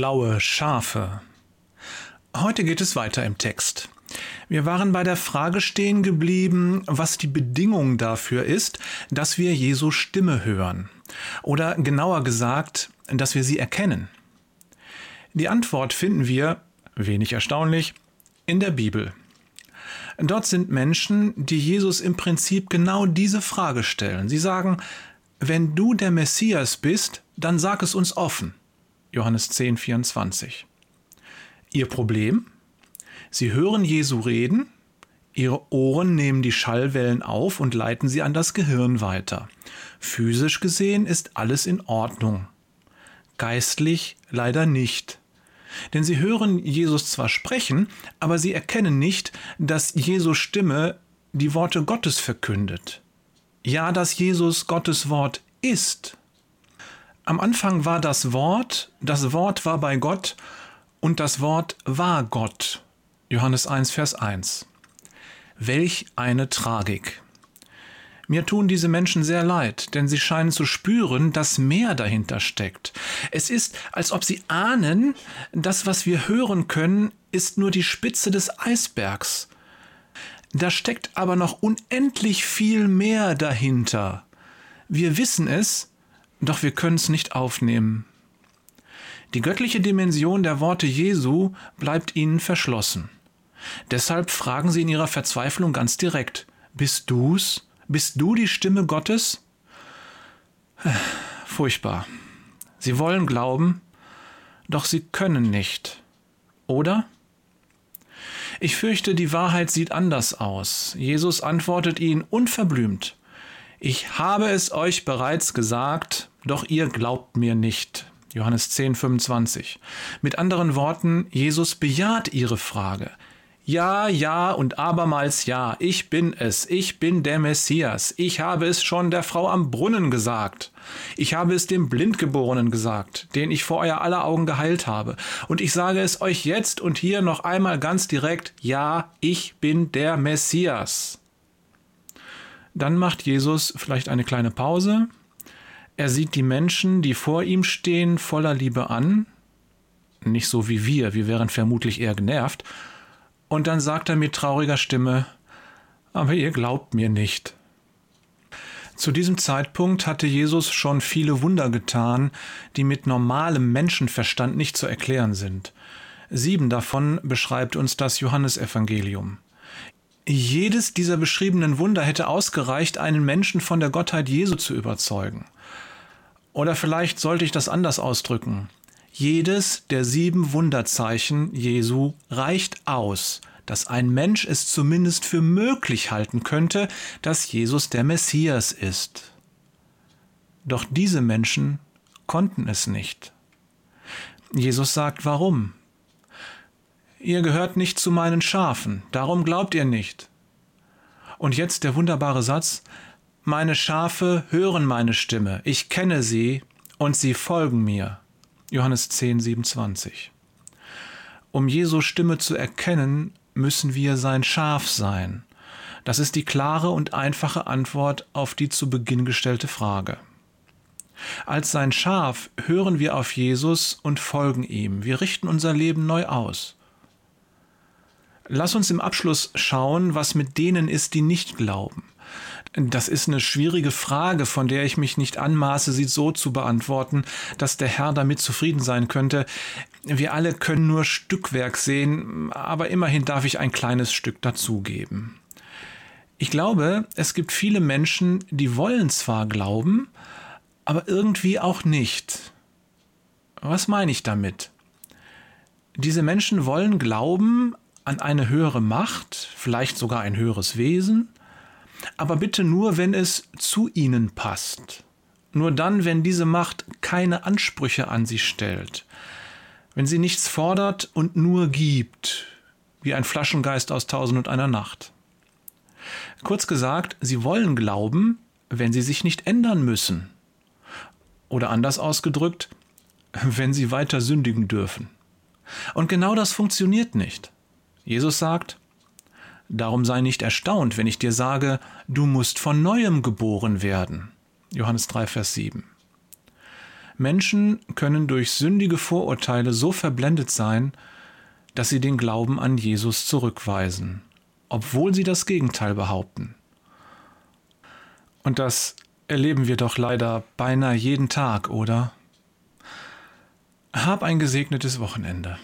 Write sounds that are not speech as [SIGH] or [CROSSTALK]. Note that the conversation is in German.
Schlaue Schafe. Heute geht es weiter im Text. Wir waren bei der Frage stehen geblieben, was die Bedingung dafür ist, dass wir Jesu Stimme hören. Oder genauer gesagt, dass wir sie erkennen. Die Antwort finden wir, wenig erstaunlich, in der Bibel. Dort sind Menschen, die Jesus im Prinzip genau diese Frage stellen. Sie sagen, wenn du der Messias bist, dann sag es uns offen. Johannes 10, 24. Ihr Problem? Sie hören Jesu reden, ihre Ohren nehmen die Schallwellen auf und leiten sie an das Gehirn weiter. Physisch gesehen ist alles in Ordnung. Geistlich leider nicht. Denn sie hören Jesus zwar sprechen, aber sie erkennen nicht, dass Jesu Stimme die Worte Gottes verkündet. Ja, dass Jesus Gottes Wort ist. Am Anfang war das Wort, das Wort war bei Gott und das Wort war Gott. Johannes 1, Vers 1. Welch eine Tragik. Mir tun diese Menschen sehr leid, denn sie scheinen zu spüren, dass mehr dahinter steckt. Es ist, als ob sie ahnen, das, was wir hören können, ist nur die Spitze des Eisbergs. Da steckt aber noch unendlich viel mehr dahinter. Wir wissen es, doch wir können es nicht aufnehmen. Die göttliche Dimension der Worte Jesu bleibt ihnen verschlossen. Deshalb fragen sie in ihrer Verzweiflung ganz direkt, bist du's? Bist du die Stimme Gottes? [SIGHS] Furchtbar. Sie wollen glauben, doch sie können nicht. Oder? Ich fürchte, die Wahrheit sieht anders aus. Jesus antwortet ihnen unverblümt. Ich habe es euch bereits gesagt, doch ihr glaubt mir nicht. Johannes 10, 25. Mit anderen Worten, Jesus bejaht ihre Frage. Ja, ja und abermals ja, ich bin es, ich bin der Messias, ich habe es schon der Frau am Brunnen gesagt, ich habe es dem Blindgeborenen gesagt, den ich vor euer aller Augen geheilt habe, und ich sage es euch jetzt und hier noch einmal ganz direkt, ja, ich bin der Messias. Dann macht Jesus vielleicht eine kleine Pause, er sieht die Menschen, die vor ihm stehen, voller Liebe an, nicht so wie wir, wir wären vermutlich eher genervt, und dann sagt er mit trauriger Stimme, aber ihr glaubt mir nicht. Zu diesem Zeitpunkt hatte Jesus schon viele Wunder getan, die mit normalem Menschenverstand nicht zu erklären sind. Sieben davon beschreibt uns das Johannesevangelium. Jedes dieser beschriebenen Wunder hätte ausgereicht, einen Menschen von der Gottheit Jesu zu überzeugen. Oder vielleicht sollte ich das anders ausdrücken. Jedes der sieben Wunderzeichen Jesu reicht aus, dass ein Mensch es zumindest für möglich halten könnte, dass Jesus der Messias ist. Doch diese Menschen konnten es nicht. Jesus sagt warum. Ihr gehört nicht zu meinen Schafen, darum glaubt ihr nicht. Und jetzt der wunderbare Satz, meine Schafe hören meine Stimme, ich kenne sie und sie folgen mir. Johannes 10, 27. Um Jesu Stimme zu erkennen, müssen wir sein Schaf sein. Das ist die klare und einfache Antwort auf die zu Beginn gestellte Frage. Als sein Schaf hören wir auf Jesus und folgen ihm. Wir richten unser Leben neu aus. Lass uns im Abschluss schauen, was mit denen ist, die nicht glauben. Das ist eine schwierige Frage, von der ich mich nicht anmaße, sie so zu beantworten, dass der Herr damit zufrieden sein könnte. Wir alle können nur Stückwerk sehen, aber immerhin darf ich ein kleines Stück dazugeben. Ich glaube, es gibt viele Menschen, die wollen zwar glauben, aber irgendwie auch nicht. Was meine ich damit? Diese Menschen wollen glauben an eine höhere Macht, vielleicht sogar ein höheres Wesen, aber bitte nur, wenn es zu ihnen passt. Nur dann, wenn diese Macht keine Ansprüche an sie stellt, wenn sie nichts fordert und nur gibt, wie ein Flaschengeist aus Tausend und einer Nacht. Kurz gesagt, sie wollen glauben, wenn sie sich nicht ändern müssen. Oder anders ausgedrückt, wenn sie weiter sündigen dürfen. Und genau das funktioniert nicht. Jesus sagt, Darum sei nicht erstaunt, wenn ich dir sage, du musst von neuem geboren werden. Johannes 3, Vers 7. Menschen können durch sündige Vorurteile so verblendet sein, dass sie den Glauben an Jesus zurückweisen, obwohl sie das Gegenteil behaupten. Und das erleben wir doch leider beinahe jeden Tag, oder? Hab ein gesegnetes Wochenende.